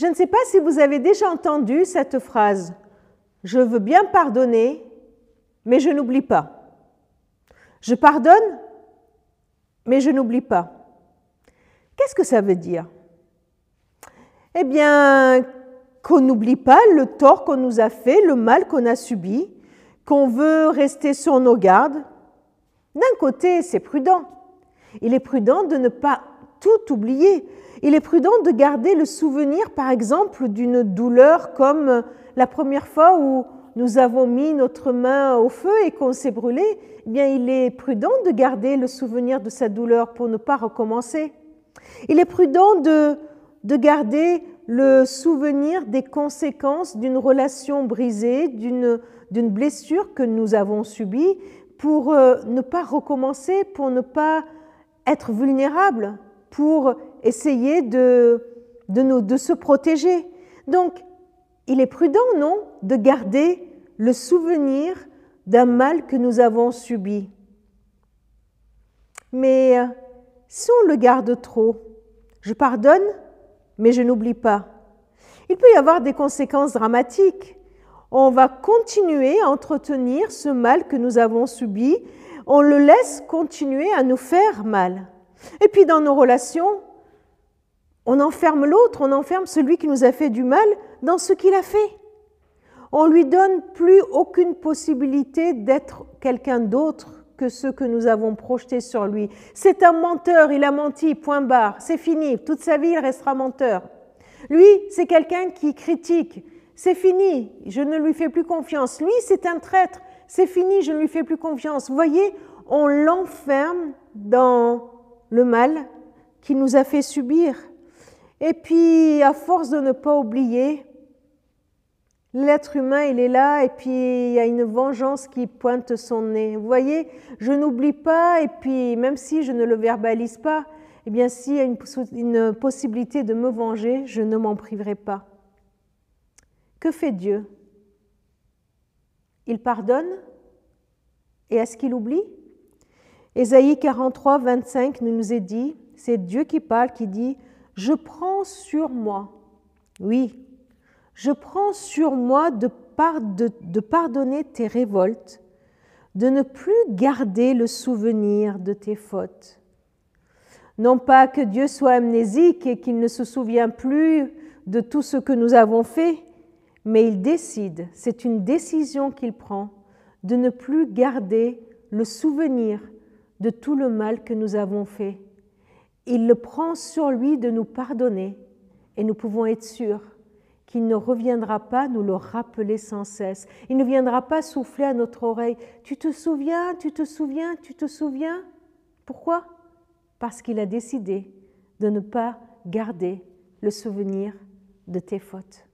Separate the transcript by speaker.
Speaker 1: Je ne sais pas si vous avez déjà entendu cette phrase. Je veux bien pardonner, mais je n'oublie pas. Je pardonne, mais je n'oublie pas. Qu'est-ce que ça veut dire? Eh bien, qu'on n'oublie pas le tort qu'on nous a fait, le mal qu'on a subi, qu'on veut rester sur nos gardes. D'un côté, c'est prudent. Il est prudent de ne pas tout oublier. Il est prudent de garder le souvenir, par exemple, d'une douleur comme la première fois où nous avons mis notre main au feu et qu'on s'est brûlé. Eh bien, il est prudent de garder le souvenir de cette douleur pour ne pas recommencer. Il est prudent de, de garder le souvenir des conséquences d'une relation brisée, d'une blessure que nous avons subie, pour euh, ne pas recommencer, pour ne pas être vulnérable, pour essayer de, de, nous, de se protéger. Donc, il est prudent, non, de garder le souvenir d'un mal que nous avons subi. Mais euh, si on le garde trop, je pardonne, mais je n'oublie pas. Il peut y avoir des conséquences dramatiques. On va continuer à entretenir ce mal que nous avons subi, on le laisse continuer à nous faire mal. Et puis dans nos relations, on enferme l'autre, on enferme celui qui nous a fait du mal dans ce qu'il a fait. On lui donne plus aucune possibilité d'être quelqu'un d'autre que ce que nous avons projeté sur lui. C'est un menteur, il a menti, point barre, c'est fini, toute sa vie il restera menteur. Lui, c'est quelqu'un qui critique, c'est fini, je ne lui fais plus confiance. Lui, c'est un traître, c'est fini, je ne lui fais plus confiance. Vous voyez, on l'enferme dans le mal qu'il nous a fait subir. Et puis, à force de ne pas oublier, L'être humain, il est là et puis il y a une vengeance qui pointe son nez. Vous voyez, je n'oublie pas et puis même si je ne le verbalise pas, eh bien s'il y a une, une possibilité de me venger, je ne m'en priverai pas. Que fait Dieu? Il pardonne? Et est-ce qu'il oublie? Ésaïe 43, 25 nous est dit, c'est Dieu qui parle, qui dit, je prends sur moi. Oui, je prends sur moi de, de, pardonner tes révoltes, de ne plus garder le souvenir de tes fautes. Non pas que Dieu soit amnésique et qu'il ne se souvient plus de tout ce que nous avons fait, mais il décide, c'est une décision qu'il prend, de ne plus garder le souvenir de tout le mal que nous avons fait. Il le prend sur lui de nous pardonner et nous pouvons être sûrs qu'il ne reviendra pas nous le rappeler sans cesse. Il ne viendra pas souffler à notre oreille. Tu te souviens, tu te souviens, tu te souviens? Pourquoi? Parce qu'il a décidé de ne pas garder le souvenir de tes fautes.